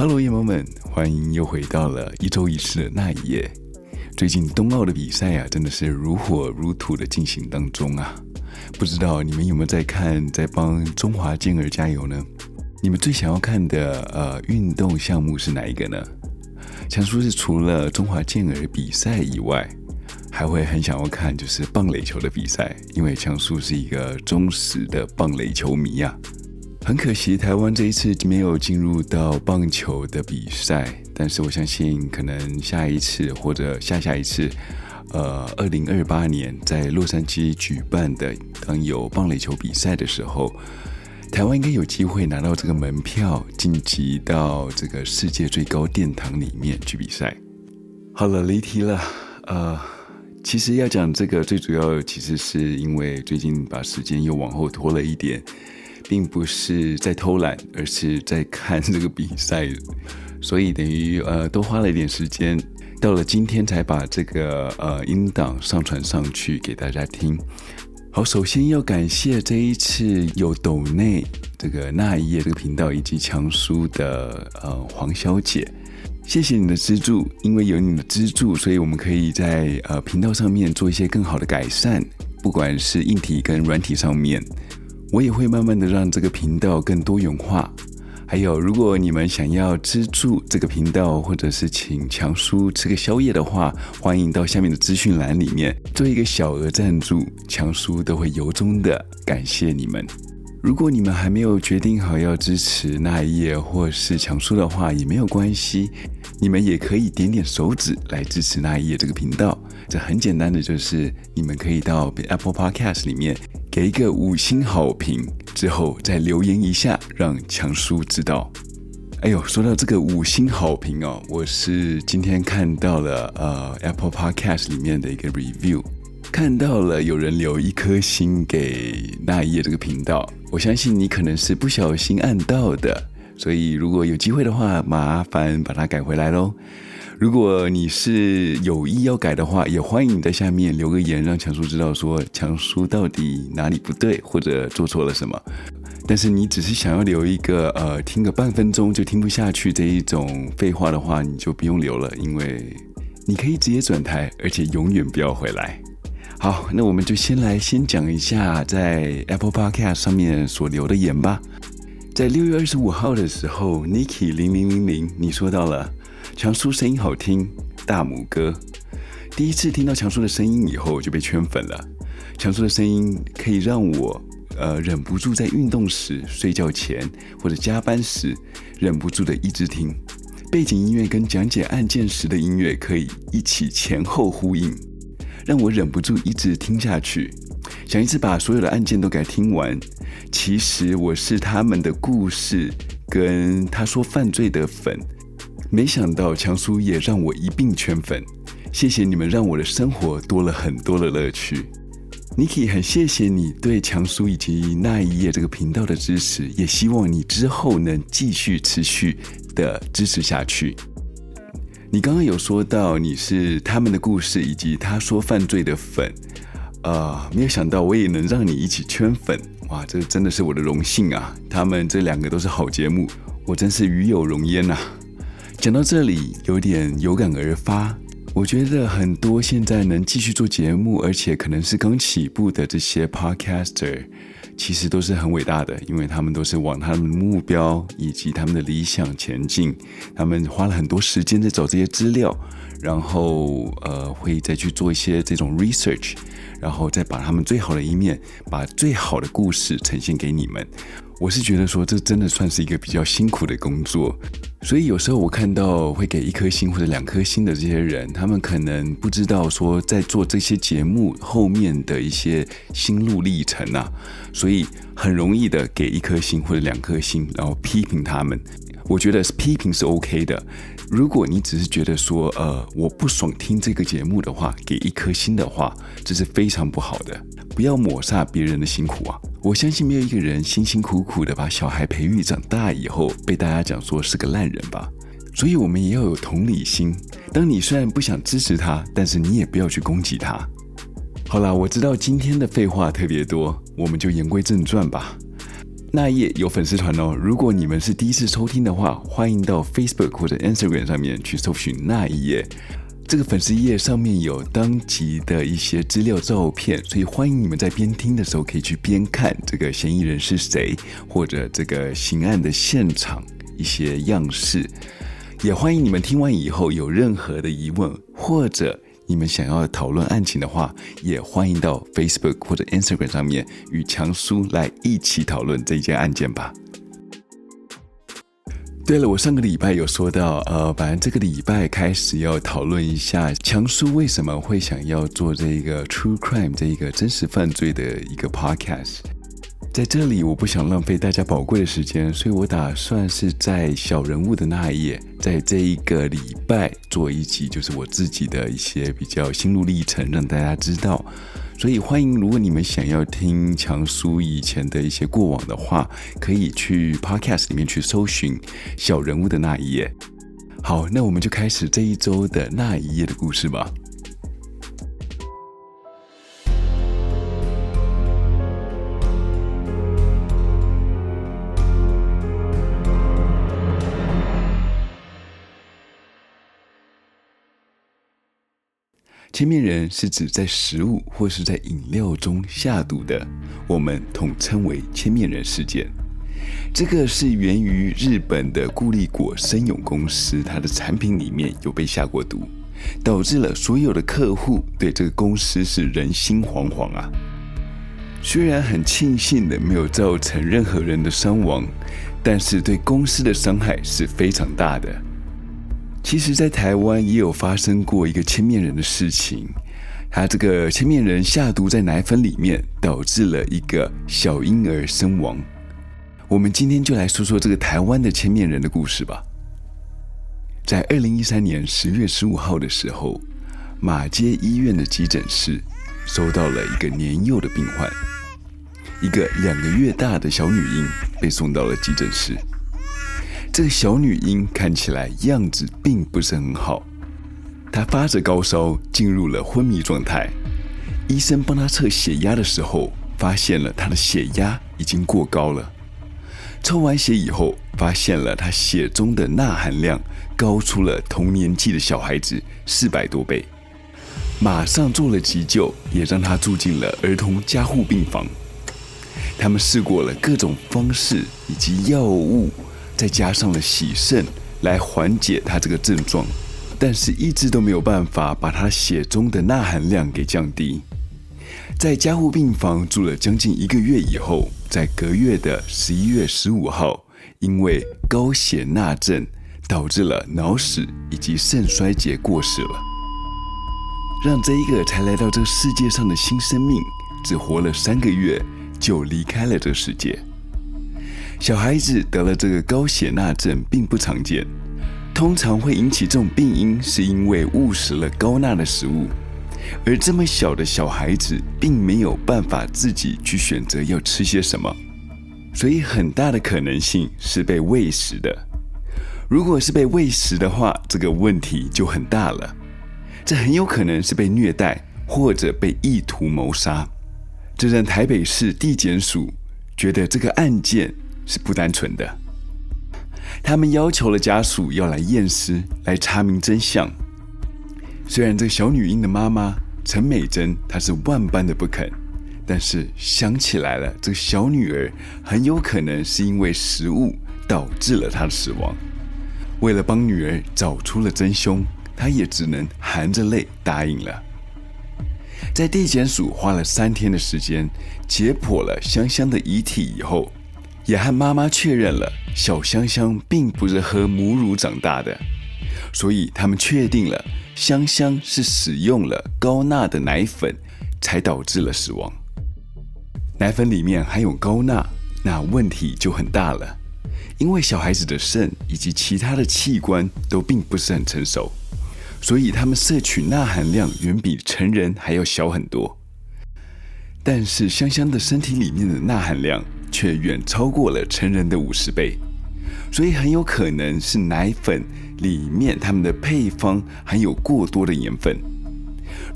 Hello，夜猫们，欢迎又回到了一周一次的那一夜。最近冬奥的比赛啊，真的是如火如荼的进行当中啊！不知道你们有没有在看，在帮中华健儿加油呢？你们最想要看的呃运动项目是哪一个呢？强叔是除了中华健儿比赛以外，还会很想要看就是棒垒球的比赛，因为强叔是一个忠实的棒垒球迷呀、啊。很可惜，台湾这一次没有进入到棒球的比赛。但是我相信，可能下一次或者下下一次，呃，二零二八年在洛杉矶举办的当有棒垒球比赛的时候，台湾应该有机会拿到这个门票，晋级到这个世界最高殿堂里面去比赛。好了，离题了。呃，其实要讲这个，最主要其实是因为最近把时间又往后拖了一点。并不是在偷懒，而是在看这个比赛，所以等于呃多花了一点时间，到了今天才把这个呃音档上传上去给大家听。好，首先要感谢这一次有抖内这个那一页这个频道以及强叔的呃黄小姐，谢谢你的资助，因为有你的资助，所以我们可以在呃频道上面做一些更好的改善，不管是硬体跟软体上面。我也会慢慢的让这个频道更多元化。还有，如果你们想要资助这个频道，或者是请强叔吃个宵夜的话，欢迎到下面的资讯栏里面做一个小额赞助，强叔都会由衷的感谢你们。如果你们还没有决定好要支持那一夜或是强叔的话，也没有关系，你们也可以点点手指来支持那一夜这个频道。这很简单的，就是你们可以到 Apple Podcast 里面。给一个五星好评之后，再留言一下，让强叔知道。哎呦，说到这个五星好评哦，我是今天看到了呃 Apple Podcast 里面的一个 review，看到了有人留一颗星给那一夜这个频道，我相信你可能是不小心按到的，所以如果有机会的话，麻烦把它改回来喽。如果你是有意要改的话，也欢迎你在下面留个言，让强叔知道说强叔到底哪里不对或者做错了什么。但是你只是想要留一个呃听个半分钟就听不下去这一种废话的话，你就不用留了，因为你可以直接转台，而且永远不要回来。好，那我们就先来先讲一下在 Apple Podcast 上面所留的言吧。在六月二十五号的时候，Niki 零零零零，你说到了。强叔声音好听，大拇哥。第一次听到强叔的声音以后就被圈粉了。强叔的声音可以让我呃忍不住在运动时、睡觉前或者加班时忍不住的一直听。背景音乐跟讲解案件时的音乐可以一起前后呼应，让我忍不住一直听下去，想一次把所有的案件都给听完。其实我是他们的故事跟他说犯罪的粉。没想到强叔也让我一并圈粉，谢谢你们让我的生活多了很多的乐趣。Niki 很谢谢你对强叔以及那一夜这个频道的支持，也希望你之后能继续持续的支持下去。你刚刚有说到你是他们的故事以及他说犯罪的粉，啊、呃，没有想到我也能让你一起圈粉，哇，这真的是我的荣幸啊！他们这两个都是好节目，我真是与有荣焉呐、啊。讲到这里，有点有感而发。我觉得很多现在能继续做节目，而且可能是刚起步的这些 podcaster，其实都是很伟大的，因为他们都是往他们的目标以及他们的理想前进。他们花了很多时间在找这些资料，然后呃，会再去做一些这种 research，然后再把他们最好的一面，把最好的故事呈现给你们。我是觉得说，这真的算是一个比较辛苦的工作，所以有时候我看到会给一颗星或者两颗星的这些人，他们可能不知道说在做这些节目后面的一些心路历程啊，所以很容易的给一颗星或者两颗星，然后批评他们。我觉得批评是 OK 的。如果你只是觉得说，呃，我不爽听这个节目的话，给一颗星的话，这是非常不好的。不要抹杀别人的辛苦啊！我相信没有一个人辛辛苦苦的把小孩培育长大以后，被大家讲说是个烂人吧。所以，我们也要有同理心。当你虽然不想支持他，但是你也不要去攻击他。好啦，我知道今天的废话特别多，我们就言归正传吧。那一页有粉丝团哦。如果你们是第一次收听的话，欢迎到 Facebook 或者 Instagram 上面去搜寻那一页。这个粉丝页上面有当集的一些资料照片，所以欢迎你们在边听的时候可以去边看这个嫌疑人是谁，或者这个刑案的现场一些样式。也欢迎你们听完以后有任何的疑问，或者你们想要讨论案情的话，也欢迎到 Facebook 或者 Instagram 上面与强叔来一起讨论这件案件吧。对了，我上个礼拜有说到，呃，反正这个礼拜开始要讨论一下强叔为什么会想要做这个 True Crime 这一个真实犯罪的一个 Podcast。在这里，我不想浪费大家宝贵的时间，所以我打算是在小人物的那一页，在这一个礼拜做一集，就是我自己的一些比较心路历程，让大家知道。所以欢迎，如果你们想要听强叔以前的一些过往的话，可以去 Podcast 里面去搜寻小人物的那一页。好，那我们就开始这一周的那一页的故事吧。千面人是指在食物或是在饮料中下毒的，我们统称为千面人事件。这个是源于日本的固力果生永公司，它的产品里面有被下过毒，导致了所有的客户对这个公司是人心惶惶啊。虽然很庆幸的没有造成任何人的伤亡，但是对公司的伤害是非常大的。其实，在台湾也有发生过一个千面人的事情，他这个千面人下毒在奶粉里面，导致了一个小婴儿身亡。我们今天就来说说这个台湾的千面人的故事吧。在二零一三年十月十五号的时候，马街医院的急诊室收到了一个年幼的病患，一个两个月大的小女婴被送到了急诊室。这个小女婴看起来样子并不是很好，她发着高烧，进入了昏迷状态。医生帮她测血压的时候，发现了她的血压已经过高了。抽完血以后，发现了她血中的钠含量高出了同年纪的小孩子四百多倍，马上做了急救，也让她住进了儿童加护病房。他们试过了各种方式以及药物。再加上了洗肾来缓解他这个症状，但是一直都没有办法把他血中的钠含量给降低。在加护病房住了将近一个月以后，在隔月的十一月十五号，因为高血钠症导致了脑死以及肾衰竭过世了，让这一个才来到这世界上的新生命只活了三个月就离开了这世界。小孩子得了这个高血钠症并不常见，通常会引起这种病因是因为误食了高钠的食物，而这么小的小孩子并没有办法自己去选择要吃些什么，所以很大的可能性是被喂食的。如果是被喂食的话，这个问题就很大了，这很有可能是被虐待或者被意图谋杀，这让台北市地检署觉得这个案件。是不单纯的，他们要求了家属要来验尸，来查明真相。虽然这个小女婴的妈妈陈美珍她是万般的不肯，但是想起来了，这个小女儿很有可能是因为食物导致了她的死亡。为了帮女儿找出了真凶，她也只能含着泪答应了。在地检署花了三天的时间解剖了香香的遗体以后。也和妈妈确认了，小香香并不是喝母乳长大的，所以他们确定了香香是使用了高钠的奶粉，才导致了死亡。奶粉里面含有高钠，那问题就很大了，因为小孩子的肾以及其他的器官都并不是很成熟，所以他们摄取钠含量远比成人还要小很多。但是香香的身体里面的钠含量，却远超过了成人的五十倍，所以很有可能是奶粉里面它们的配方含有过多的盐分。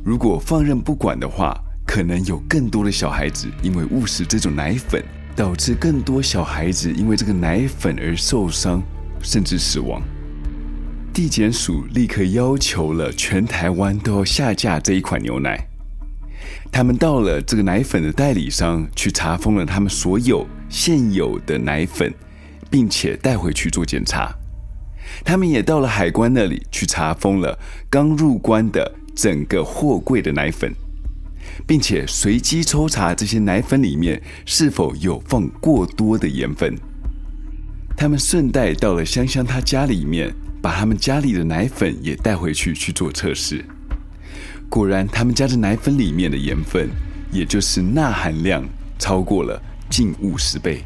如果放任不管的话，可能有更多的小孩子因为误食这种奶粉导致更多小孩子因为这个奶粉而受伤，甚至死亡。地检署立刻要求了全台湾都要下架这一款牛奶。他们到了这个奶粉的代理商去查封了他们所有现有的奶粉，并且带回去做检查。他们也到了海关那里去查封了刚入关的整个货柜的奶粉，并且随机抽查这些奶粉里面是否有放过多的盐分。他们顺带到了香香她家里面，把他们家里的奶粉也带回去去做测试。果然，他们家的奶粉里面的盐分，也就是钠含量，超过了近五十倍。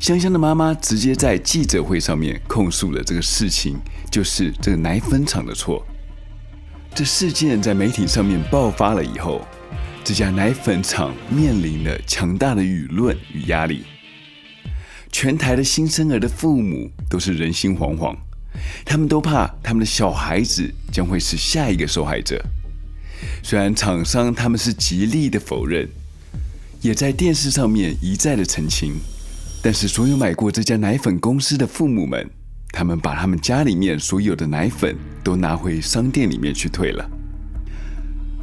香香的妈妈直接在记者会上面控诉了这个事情，就是这个奶粉厂的错。这事件在媒体上面爆发了以后，这家奶粉厂面临了强大的舆论与压力。全台的新生儿的父母都是人心惶惶。他们都怕他们的小孩子将会是下一个受害者。虽然厂商他们是极力的否认，也在电视上面一再的澄清，但是所有买过这家奶粉公司的父母们，他们把他们家里面所有的奶粉都拿回商店里面去退了。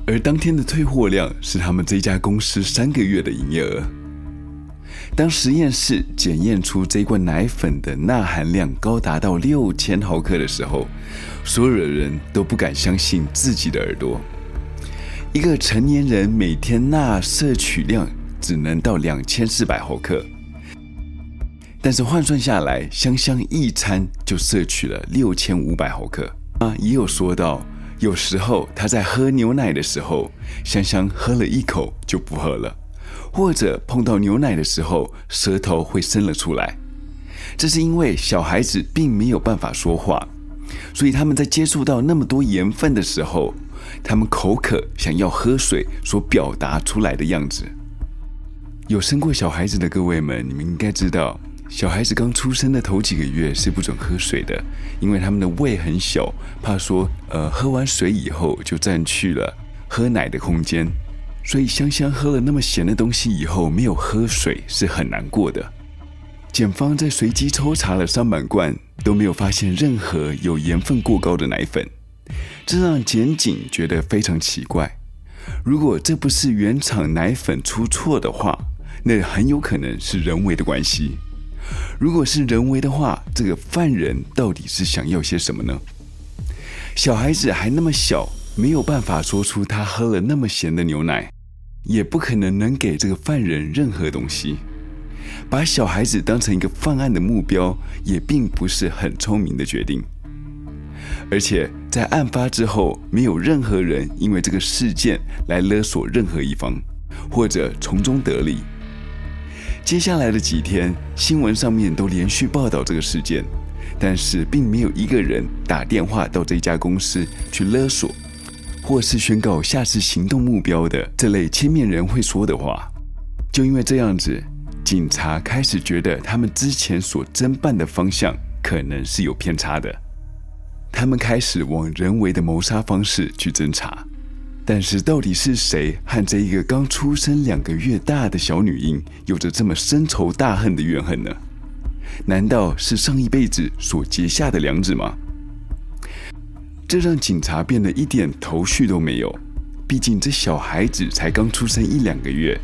而当天的退货量是他们这家公司三个月的营业额。当实验室检验出这罐奶粉的钠含量高达到六千毫克的时候，所有的人都不敢相信自己的耳朵。一个成年人每天钠摄取量只能到两千四百毫克，但是换算下来，香香一餐就摄取了六千五百毫克。啊，也有说到，有时候他在喝牛奶的时候，香香喝了一口就不喝了。或者碰到牛奶的时候，舌头会伸了出来，这是因为小孩子并没有办法说话，所以他们在接触到那么多盐分的时候，他们口渴想要喝水所表达出来的样子。有生过小孩子的各位们，你们应该知道，小孩子刚出生的头几个月是不准喝水的，因为他们的胃很小，怕说呃喝完水以后就占据了喝奶的空间。所以香香喝了那么咸的东西以后，没有喝水是很难过的。检方在随机抽查了三百罐，都没有发现任何有盐分过高的奶粉，这让检警觉得非常奇怪。如果这不是原厂奶粉出错的话，那很有可能是人为的关系。如果是人为的话，这个犯人到底是想要些什么呢？小孩子还那么小，没有办法说出他喝了那么咸的牛奶。也不可能能给这个犯人任何东西，把小孩子当成一个犯案的目标，也并不是很聪明的决定。而且在案发之后，没有任何人因为这个事件来勒索任何一方，或者从中得利。接下来的几天，新闻上面都连续报道这个事件，但是并没有一个人打电话到这家公司去勒索。或是宣告下次行动目标的这类千面人会说的话，就因为这样子，警察开始觉得他们之前所侦办的方向可能是有偏差的。他们开始往人为的谋杀方式去侦查，但是到底是谁和这一个刚出生两个月大的小女婴有着这么深仇大恨的怨恨呢？难道是上一辈子所结下的梁子吗？这让警察变得一点头绪都没有。毕竟这小孩子才刚出生一两个月，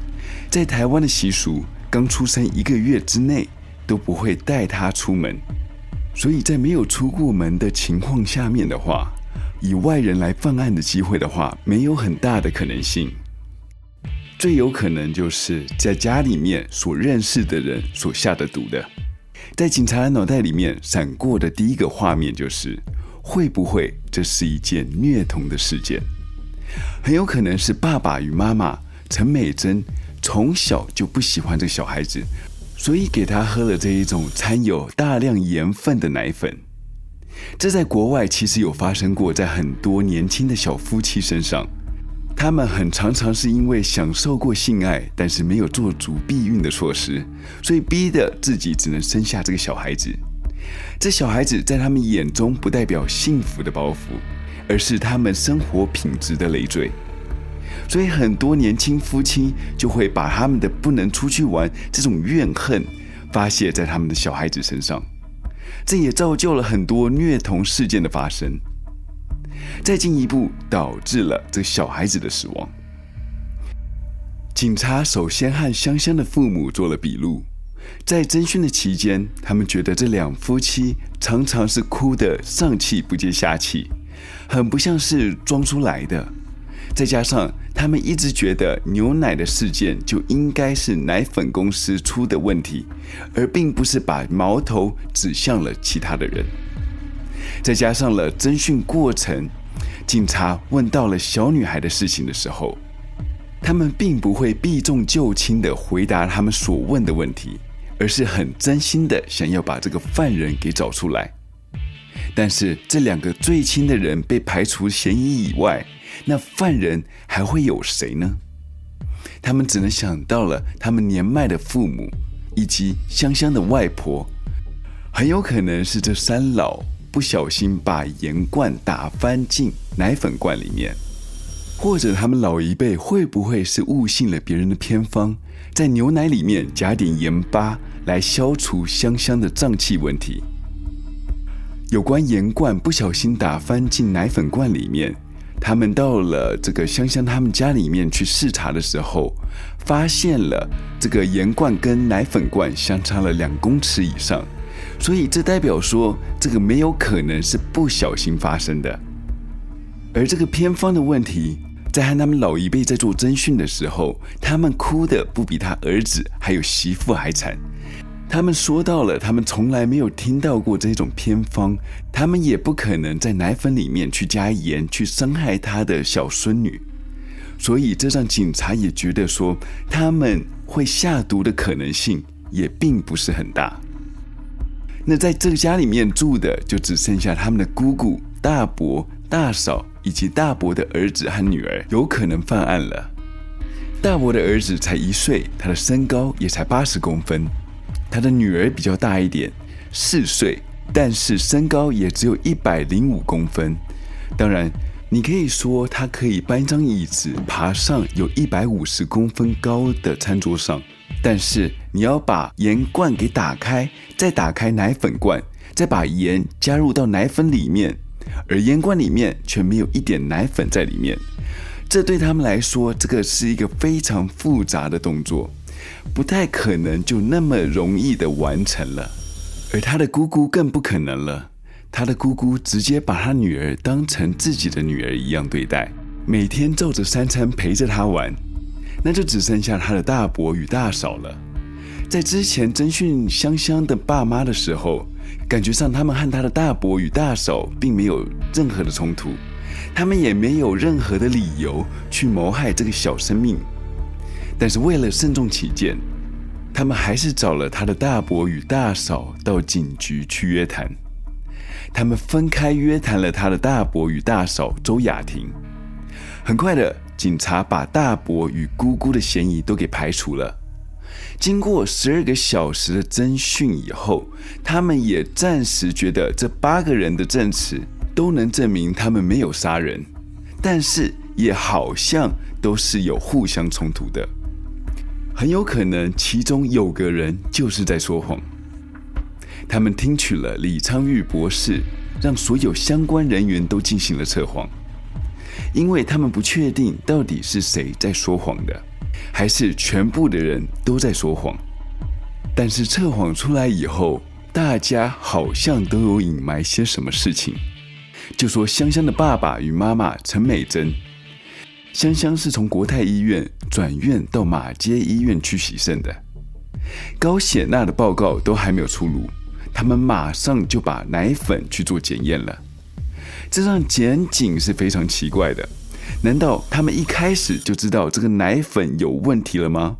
在台湾的习俗，刚出生一个月之内都不会带他出门。所以在没有出过门的情况下面的话，以外人来犯案的机会的话，没有很大的可能性。最有可能就是在家里面所认识的人所下的毒的。在警察的脑袋里面闪过的第一个画面就是。会不会这是一件虐童的事件？很有可能是爸爸与妈妈陈美珍从小就不喜欢这个小孩子，所以给他喝了这一种掺有大量盐分的奶粉。这在国外其实有发生过，在很多年轻的小夫妻身上，他们很常常是因为享受过性爱，但是没有做足避孕的措施，所以逼得自己只能生下这个小孩子。这小孩子在他们眼中不代表幸福的包袱，而是他们生活品质的累赘。所以很多年轻夫妻就会把他们的不能出去玩这种怨恨发泄在他们的小孩子身上，这也造就了很多虐童事件的发生。再进一步，导致了这小孩子的死亡。警察首先和香香的父母做了笔录，在侦讯的期间，他们觉得这两夫妻常常是哭得上气不接下气，很不像是装出来的。再加上他们一直觉得牛奶的事件就应该是奶粉公司出的问题，而并不是把矛头指向了其他的人。再加上了侦讯过程，警察问到了小女孩的事情的时候，他们并不会避重就轻地回答他们所问的问题，而是很真心的想要把这个犯人给找出来。但是这两个最亲的人被排除嫌疑以外，那犯人还会有谁呢？他们只能想到了他们年迈的父母以及香香的外婆，很有可能是这三老。不小心把盐罐打翻进奶粉罐里面，或者他们老一辈会不会是误信了别人的偏方，在牛奶里面加点盐巴来消除香香的胀气问题？有关盐罐不小心打翻进奶粉罐里面，他们到了这个香香他们家里面去视察的时候，发现了这个盐罐跟奶粉罐相差了两公尺以上。所以这代表说，这个没有可能是不小心发生的。而这个偏方的问题，在和他们老一辈在做侦讯的时候，他们哭得不比他儿子还有媳妇还惨。他们说到了，他们从来没有听到过这种偏方，他们也不可能在奶粉里面去加盐，去伤害他的小孙女。所以这让警察也觉得说，他们会下毒的可能性也并不是很大。那在这个家里面住的就只剩下他们的姑姑、大伯、大嫂以及大伯的儿子和女儿有可能犯案了。大伯的儿子才一岁，他的身高也才八十公分；他的女儿比较大一点，四岁，但是身高也只有一百零五公分。当然，你可以说他可以搬张椅子爬上有一百五十公分高的餐桌上。但是你要把盐罐给打开，再打开奶粉罐，再把盐加入到奶粉里面，而烟罐里面却没有一点奶粉在里面，这对他们来说，这个是一个非常复杂的动作，不太可能就那么容易的完成了。而他的姑姑更不可能了，他的姑姑直接把他女儿当成自己的女儿一样对待，每天照着三餐陪着她玩。那就只剩下他的大伯与大嫂了。在之前征讯香香的爸妈的时候，感觉上他们和他的大伯与大嫂并没有任何的冲突，他们也没有任何的理由去谋害这个小生命。但是为了慎重起见，他们还是找了他的大伯与大嫂到警局去约谈。他们分开约谈了他的大伯与大嫂周雅婷。很快的。警察把大伯与姑姑的嫌疑都给排除了。经过十二个小时的侦讯以后，他们也暂时觉得这八个人的证词都能证明他们没有杀人，但是也好像都是有互相冲突的，很有可能其中有个人就是在说谎。他们听取了李昌钰博士，让所有相关人员都进行了测谎。因为他们不确定到底是谁在说谎的，还是全部的人都在说谎。但是测谎出来以后，大家好像都有隐瞒些什么事情。就说香香的爸爸与妈妈陈美珍，香香是从国泰医院转院到马街医院去洗肾的，高血钠的报告都还没有出炉，他们马上就把奶粉去做检验了。这让检警是非常奇怪的，难道他们一开始就知道这个奶粉有问题了吗？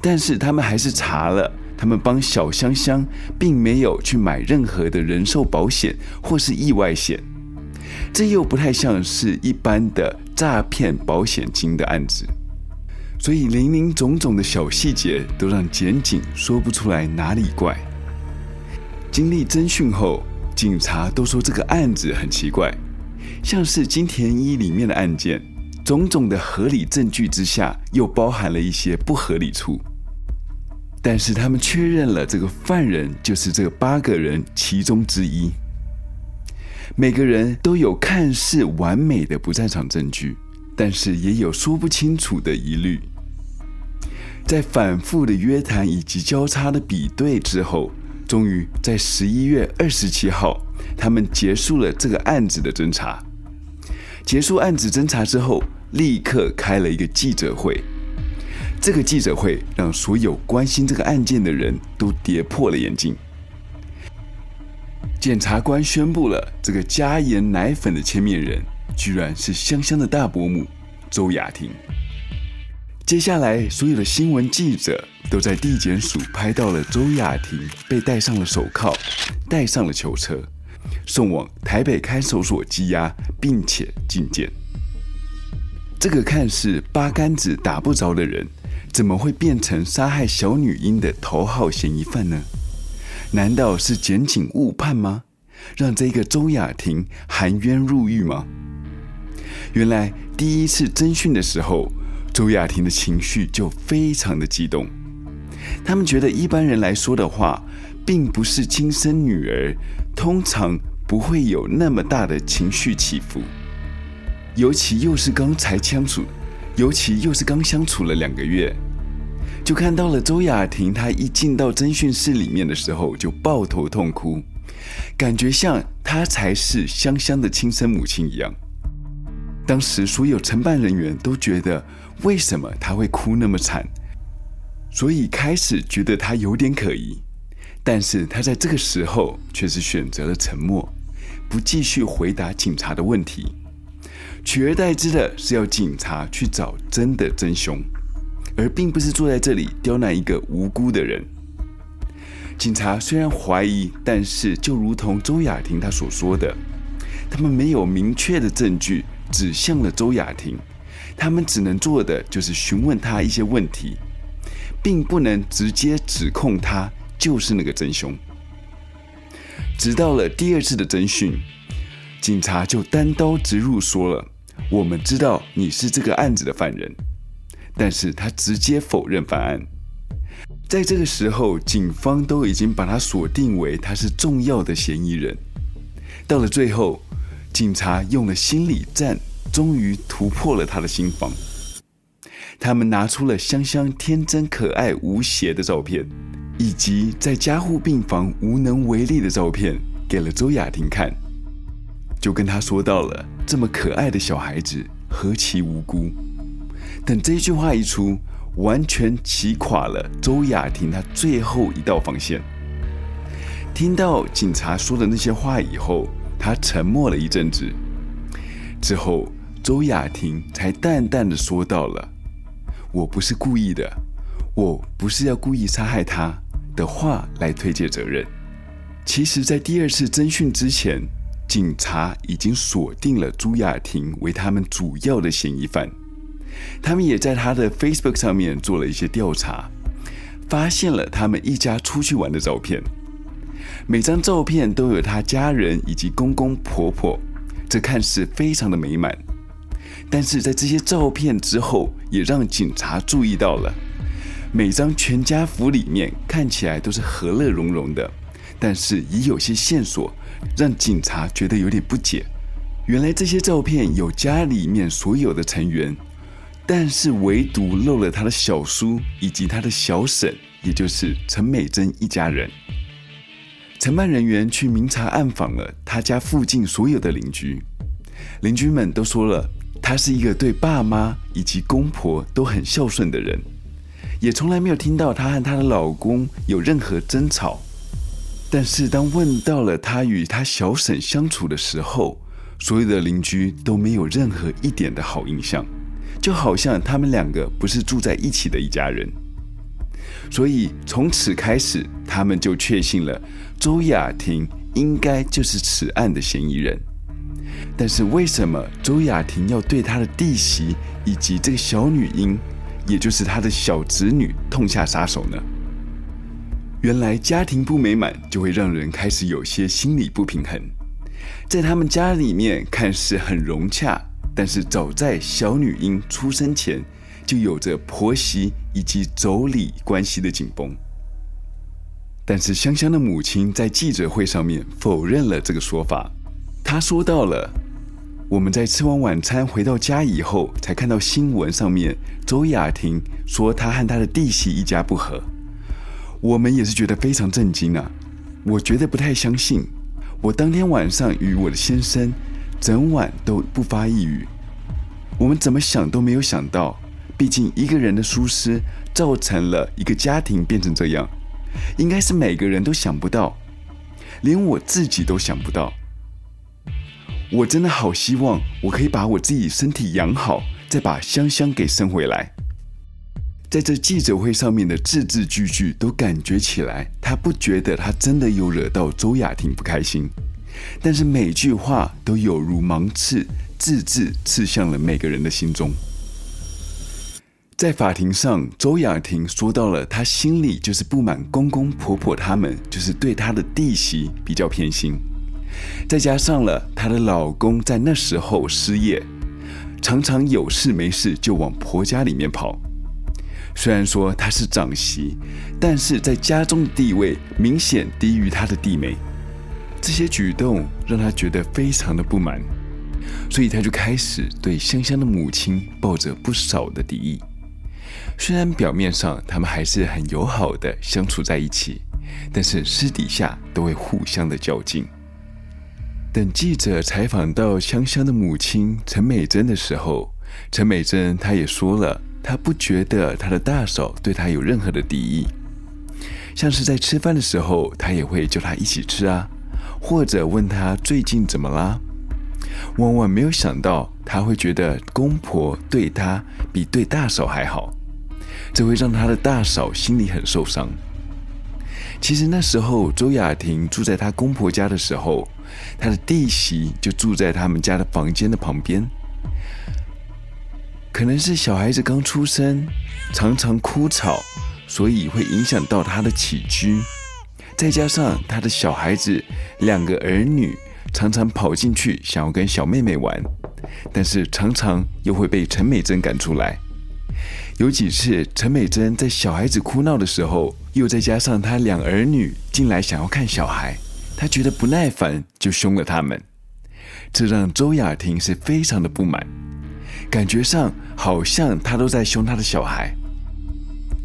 但是他们还是查了，他们帮小香香并没有去买任何的人寿保险或是意外险，这又不太像是一般的诈骗保险金的案子，所以林林总总的小细节都让检警说不出来哪里怪。经历侦讯后。警察都说这个案子很奇怪，像是金田一里面的案件，种种的合理证据之下，又包含了一些不合理处。但是他们确认了这个犯人就是这八个人其中之一。每个人都有看似完美的不在场证据，但是也有说不清楚的疑虑。在反复的约谈以及交叉的比对之后，终于在十一月二十七号，他们结束了这个案子的侦查。结束案子侦查之后，立刻开了一个记者会。这个记者会让所有关心这个案件的人都跌破了眼镜。检察官宣布了，这个加盐奶粉的千面人居然是香香的大伯母周雅婷。接下来，所有的新闻记者都在地检署拍到了周雅婷被戴上了手铐，戴上了囚车，送往台北看守所羁押，并且禁见。这个看似八竿子打不着的人。怎么会变成杀害小女婴的头号嫌疑犯呢？难道是检警误判吗？让这个周雅婷含冤入狱吗？原来第一次侦讯的时候，周雅婷的情绪就非常的激动。他们觉得一般人来说的话，并不是亲生女儿，通常不会有那么大的情绪起伏，尤其又是刚才相处，尤其又是刚相处了两个月。就看到了周雅婷，她一进到侦讯室里面的时候就抱头痛哭，感觉像她才是香香的亲生母亲一样。当时所有承办人员都觉得，为什么她会哭那么惨？所以开始觉得她有点可疑。但是他在这个时候却是选择了沉默，不继续回答警察的问题，取而代之的是要警察去找真的真凶。而并不是坐在这里刁难一个无辜的人。警察虽然怀疑，但是就如同周雅婷她所说的，他们没有明确的证据指向了周雅婷，他们只能做的就是询问她一些问题，并不能直接指控她就是那个真凶。直到了第二次的侦讯，警察就单刀直入说了：“我们知道你是这个案子的犯人。”但是他直接否认犯案，在这个时候，警方都已经把他锁定为他是重要的嫌疑人。到了最后，警察用了心理战，终于突破了他的心防。他们拿出了香香天真可爱无邪的照片，以及在加护病房无能为力的照片，给了周雅婷看，就跟她说到了：这么可爱的小孩子何其无辜。等这句话一出，完全击垮了周雅婷她最后一道防线。听到警察说的那些话以后，她沉默了一阵子。之后，周雅婷才淡淡的说到了：“我不是故意的，我不是要故意杀害他的话来推卸责任。”其实，在第二次侦讯之前，警察已经锁定了朱雅婷为他们主要的嫌疑犯。他们也在他的 Facebook 上面做了一些调查，发现了他们一家出去玩的照片。每张照片都有他家人以及公公婆婆，这看似非常的美满。但是在这些照片之后，也让警察注意到了，每张全家福里面看起来都是和乐融融的，但是也有些线索让警察觉得有点不解。原来这些照片有家里面所有的成员。但是唯独漏了他的小叔以及他的小婶，也就是陈美珍一家人。承办人员去明察暗访了他家附近所有的邻居，邻居们都说了，他是一个对爸妈以及公婆都很孝顺的人，也从来没有听到她和她的老公有任何争吵。但是当问到了她与她小婶相处的时候，所有的邻居都没有任何一点的好印象。就好像他们两个不是住在一起的一家人，所以从此开始，他们就确信了周雅婷应该就是此案的嫌疑人。但是为什么周雅婷要对她的弟媳以及这个小女婴，也就是他的小侄女痛下杀手呢？原来家庭不美满就会让人开始有些心理不平衡。在他们家里面看似很融洽。但是早在小女婴出生前，就有着婆媳以及妯娌关系的紧绷。但是香香的母亲在记者会上面否认了这个说法。她说到了，我们在吃完晚餐回到家以后，才看到新闻上面周雅婷说她和她的弟媳一家不和。我们也是觉得非常震惊啊！我觉得不太相信。我当天晚上与我的先生整晚都不发一语。我们怎么想都没有想到，毕竟一个人的疏失造成了一个家庭变成这样，应该是每个人都想不到，连我自己都想不到。我真的好希望我可以把我自己身体养好，再把香香给生回来。在这记者会上面的字字句句都感觉起来，他不觉得他真的有惹到周雅婷不开心，但是每句话都有如芒刺，字字刺向了每个人的心中。在法庭上，周雅婷说到了她心里就是不满公公婆婆他们就是对她的弟媳比较偏心，再加上了她的老公在那时候失业，常常有事没事就往婆家里面跑。虽然说她是长媳，但是在家中的地位明显低于她的弟妹，这些举动让她觉得非常的不满，所以她就开始对香香的母亲抱着不少的敌意。虽然表面上他们还是很友好的相处在一起，但是私底下都会互相的较劲。等记者采访到香香的母亲陈美珍的时候，陈美珍她也说了。她不觉得她的大嫂对她有任何的敌意，像是在吃饭的时候，她也会叫她一起吃啊，或者问她最近怎么啦。万万没有想到她会觉得公婆对她比对大嫂还好，这会让她的大嫂心里很受伤。其实那时候周雅婷住在她公婆家的时候，他的弟媳就住在他们家的房间的旁边。可能是小孩子刚出生，常常哭吵，所以会影响到他的起居。再加上他的小孩子两个儿女常常跑进去想要跟小妹妹玩，但是常常又会被陈美珍赶出来。有几次陈美珍在小孩子哭闹的时候，又再加上他两儿女进来想要看小孩，他觉得不耐烦，就凶了他们。这让周雅婷是非常的不满。感觉上好像他都在凶他的小孩。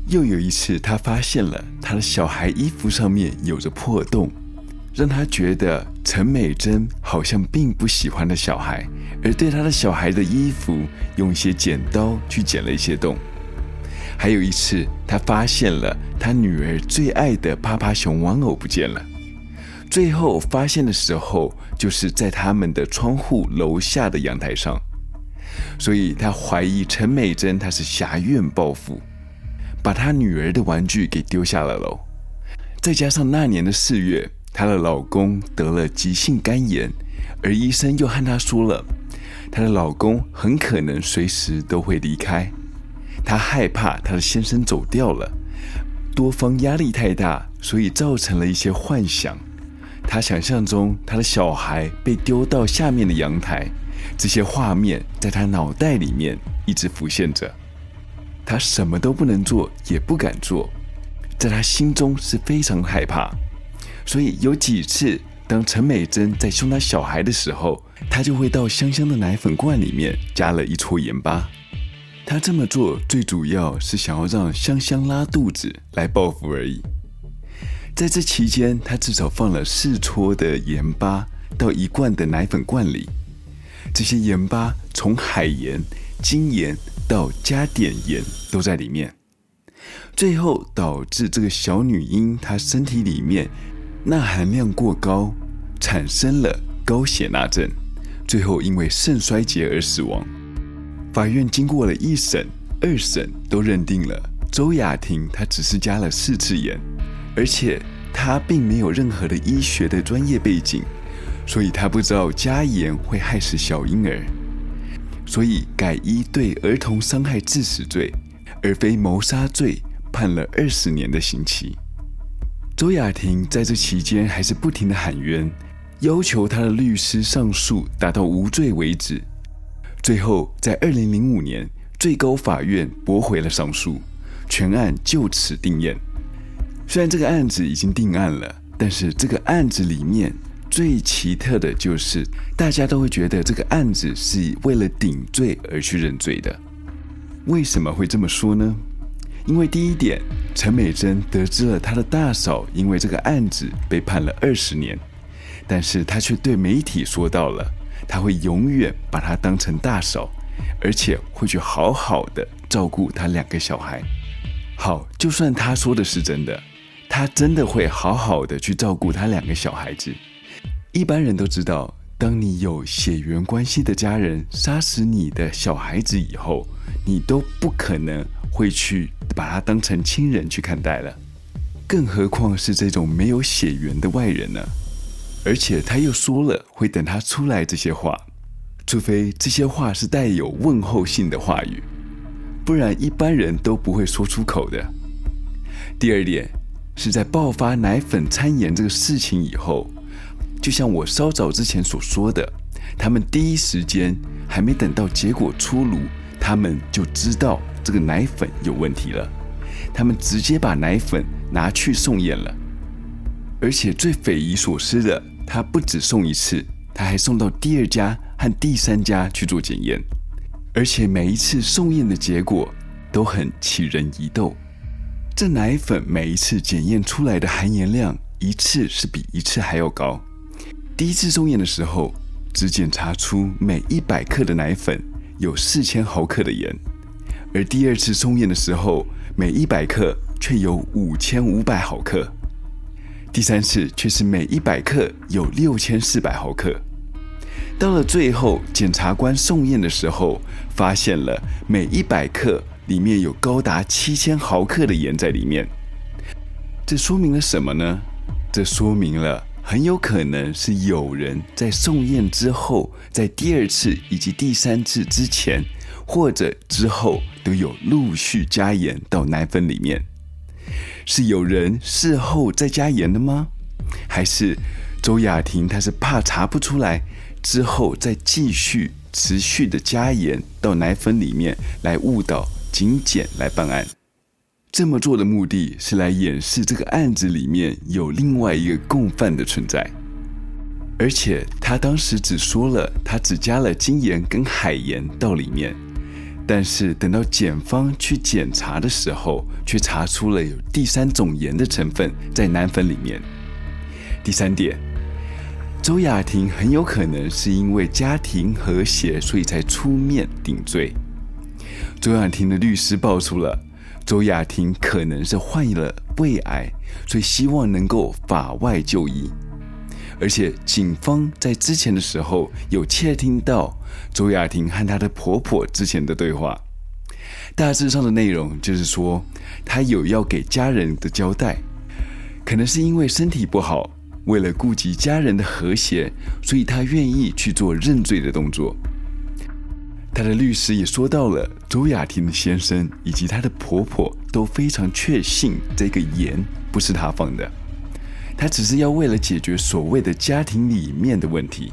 又有一次，他发现了他的小孩衣服上面有着破洞，让他觉得陈美珍好像并不喜欢的小孩，而对他的小孩的衣服用一些剪刀去剪了一些洞。还有一次，他发现了他女儿最爱的趴趴熊玩偶不见了。最后发现的时候，就是在他们的窗户楼下的阳台上。所以他怀疑陈美珍，她是挟怨报复，把她女儿的玩具给丢下了楼。再加上那年的四月，她的老公得了急性肝炎，而医生又和她说了，她的老公很可能随时都会离开。她害怕她的先生走掉了，多方压力太大，所以造成了一些幻想。他想象中他的小孩被丢到下面的阳台。这些画面在他脑袋里面一直浮现着，他什么都不能做，也不敢做，在他心中是非常害怕。所以有几次，当陈美珍在凶他小孩的时候，他就会到香香的奶粉罐里面加了一撮盐巴。他这么做最主要是想要让香香拉肚子来报复而已。在这期间，他至少放了四撮的盐巴到一罐的奶粉罐里。这些盐巴从海盐、精盐到加碘盐都在里面，最后导致这个小女婴她身体里面钠含量过高，产生了高血钠症，最后因为肾衰竭而死亡。法院经过了一审、二审，都认定了周雅婷她只是加了四次盐，而且他并没有任何的医学的专业背景。所以他不知道加盐会害死小婴儿，所以改依对儿童伤害致死罪，而非谋杀罪，判了二十年的刑期。周雅婷在这期间还是不停的喊冤，要求他的律师上诉达到无罪为止。最后在二零零五年，最高法院驳回了上诉，全案就此定谳。虽然这个案子已经定案了，但是这个案子里面最奇特的就是，大家都会觉得这个案子是为了顶罪而去认罪的。为什么会这么说呢？因为第一点，陈美珍得知了她的大嫂因为这个案子被判了二十年，但是她却对媒体说到了，她会永远把她当成大嫂，而且会去好好的照顾她两个小孩。好，就算她说的是真的，他真的会好好的去照顾他两个小孩子。一般人都知道，当你有血缘关系的家人杀死你的小孩子以后，你都不可能会去把他当成亲人去看待了，更何况是这种没有血缘的外人呢？而且他又说了会等他出来这些话，除非这些话是带有问候性的话语，不然一般人都不会说出口的。第二点是在爆发奶粉掺盐这个事情以后，就像我稍早之前所说的，他们第一时间还没等到结果出炉。他们就知道这个奶粉有问题了，他们直接把奶粉拿去送验了，而且最匪夷所思的，他不止送一次，他还送到第二家和第三家去做检验，而且每一次送验的结果都很起人疑窦。这奶粉每一次检验出来的含盐量，一次是比一次还要高。第一次送验的时候，只检查出每一百克的奶粉，有四千毫克的盐，而第二次送验的时候，每一百克却有五千五百毫克，第三次却是每一百克有六千四百毫克。到了最后，检察官送验的时候，发现了每一百克里面有高达七千毫克的盐在里面。这说明了什么呢？这说明了。很有可能是有人在送验之后，在第二次以及第三次之前或者之后都有陆续加盐到奶粉里面，是有人事后再加盐的吗？还是周雅婷她是怕查不出来，之后再继续持续的加盐到奶粉里面来误导警检来办案？这么做的目的是来掩饰这个案子里面有另外一个共犯的存在，而且他当时只说了他只加了精盐跟海盐到里面，但是等到检方去检查的时候，却查出了有第三种盐的成分在奶粉里面。第三点，周雅婷很有可能是因为家庭和谐，所以才出面顶罪。周雅婷的律师爆出了。周雅婷可能是患了胃癌，所以希望能够法外就医。而且警方在之前的时候有窃听到周雅婷和她的婆婆之前的对话，大致上的内容就是说，她有要给家人的交代，可能是因为身体不好，为了顾及家人的和谐，所以她愿意去做认罪的动作。他的律师也说到了，周雅婷的先生以及她的婆婆都非常确信这个盐不是她放的，她只是要为了解决所谓的家庭里面的问题，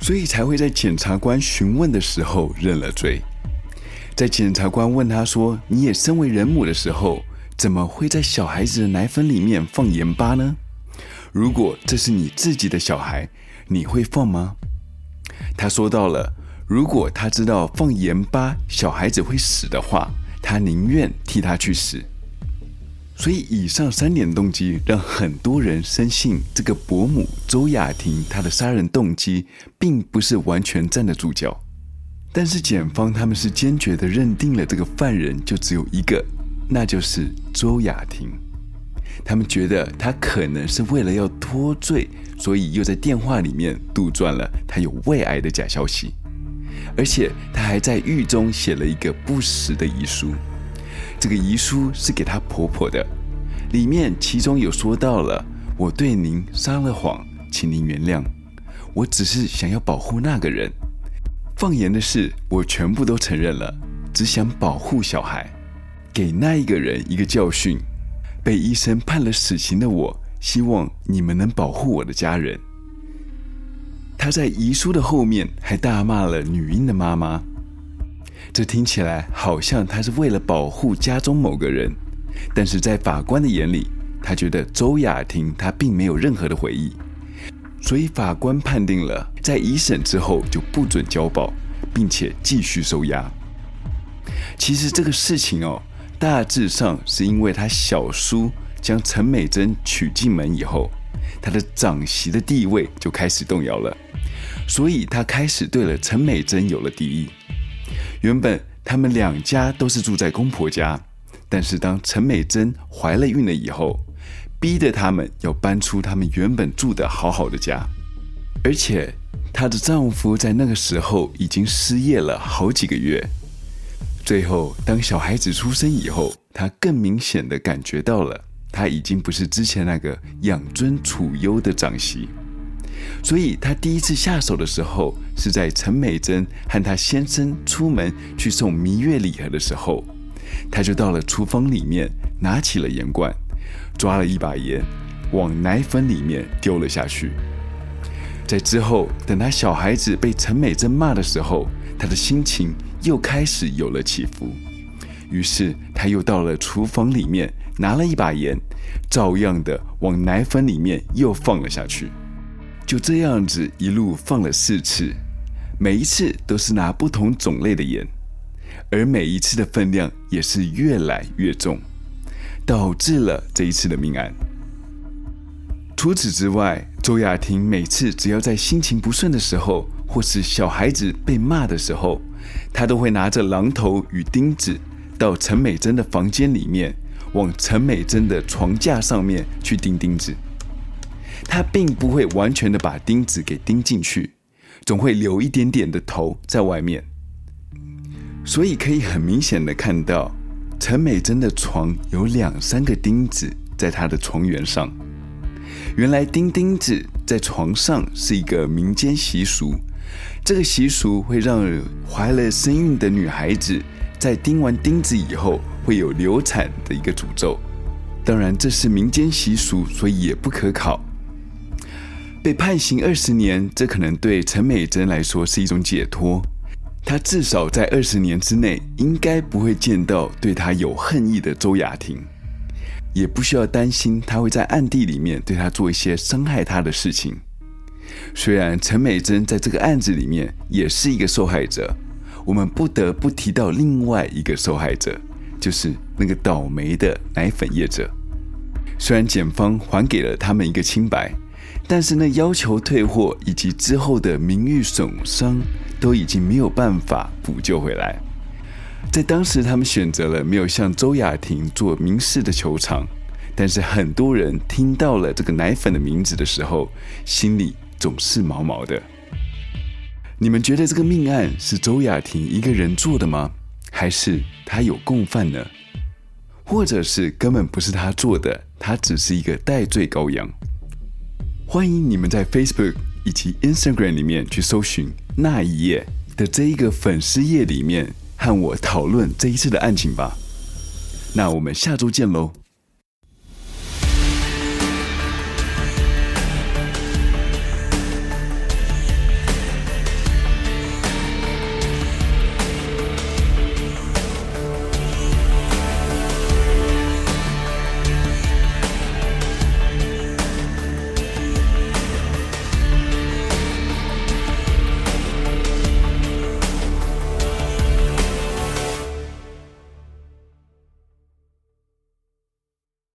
所以才会在检察官询问的时候认了罪。在检察官问他说：“你也身为人母的时候，怎么会在小孩子的奶粉里面放盐巴呢？如果这是你自己的小孩，你会放吗？”他说到了。如果他知道放盐巴小孩子会死的话，他宁愿替他去死。所以以上三点动机让很多人深信这个伯母周雅婷她的杀人动机并不是完全站得住脚。但是检方他们是坚决的认定了这个犯人就只有一个，那就是周雅婷。他们觉得他可能是为了要脱罪，所以又在电话里面杜撰了他有胃癌的假消息。而且他还在狱中写了一个不实的遗书，这个遗书是给他婆婆的，里面其中有说到了：“我对您撒了谎，请您原谅，我只是想要保护那个人，放盐的事我全部都承认了，只想保护小孩，给那一个人一个教训。被医生判了死刑的我，希望你们能保护我的家人。”他在遗书的后面还大骂了女婴的妈妈。这听起来好像他是为了保护家中某个人，但是在法官的眼里，他觉得周雅婷她并没有任何的悔意，所以法官判定了在一审之后就不准交保，并且继续收押。其实这个事情哦，大致上是因为他小叔将陈美珍娶进门以后，他的长媳的地位就开始动摇了，所以他开始对了陈美珍有了敌意。原本他们两家都是住在公婆家，但是当陈美珍怀了孕了以后，逼得他们要搬出他们原本住的好好的家，而且她的丈夫在那个时候已经失业了好几个月。最后，当小孩子出生以后，她更明显的感觉到了，她已经不是之前那个养尊处优的长媳。所以，她第一次下手的时候，是在陈美珍和她先生出门去送蜜月礼盒的时候，她就到了厨房里面，拿起了盐罐，抓了一把盐，往奶粉里面丢了下去。在之后，等她小孩子被陈美珍骂的时候，她的心情又开始有了起伏。于是，她又到了厨房里面，拿了一把盐，照样的往奶粉里面又放了下去。就这样子一路放了四次，每一次都是拿不同种类的盐，而每一次的分量也是越来越重，导致了这一次的命案。除此之外，周雅婷每次只要在心情不顺的时候，或是小孩子被骂的时候，她都会拿着榔头与钉子到陈美珍的房间里面，往陈美珍的床架上面去钉钉子。他并不会完全的把钉子给钉进去，总会留一点点的头在外面。所以可以很明显的看到，陈美珍的床有两三个钉子在她的床缘上。原来钉钉子在床上是一个民间习俗，这个习俗会让怀了身孕的女孩子在钉完钉子以后会有流产的一个诅咒。当然这是民间习俗，所以也不可考。被判刑二十年，这可能对陈美珍来说是一种解脱。她至少在二十年之内，应该不会见到对她有恨意的周雅婷，也不需要担心她会在暗地里面对她做一些伤害她的事情。虽然陈美珍在这个案子里面也是一个受害者，我们不得不提到另外一个受害者，就是那个倒霉的奶粉业者。虽然检方还给了他们一个清白。但是呢要求退货以及之后的名誉损伤都已经没有办法补救回来。在当时，他们选择了没有向周雅婷做民事的求偿。但是很多人听到了这个奶粉的名字的时候，心里总是毛毛的。你们觉得这个命案是周雅婷一个人做的吗？还是她有共犯呢？或者是根本不是她做的，她只是一个代罪羔羊？欢迎你们在 Facebook 以及 Instagram 里面去搜寻那一夜的这一个粉丝页里面和我讨论这一次的案情吧。那我们下周见喽。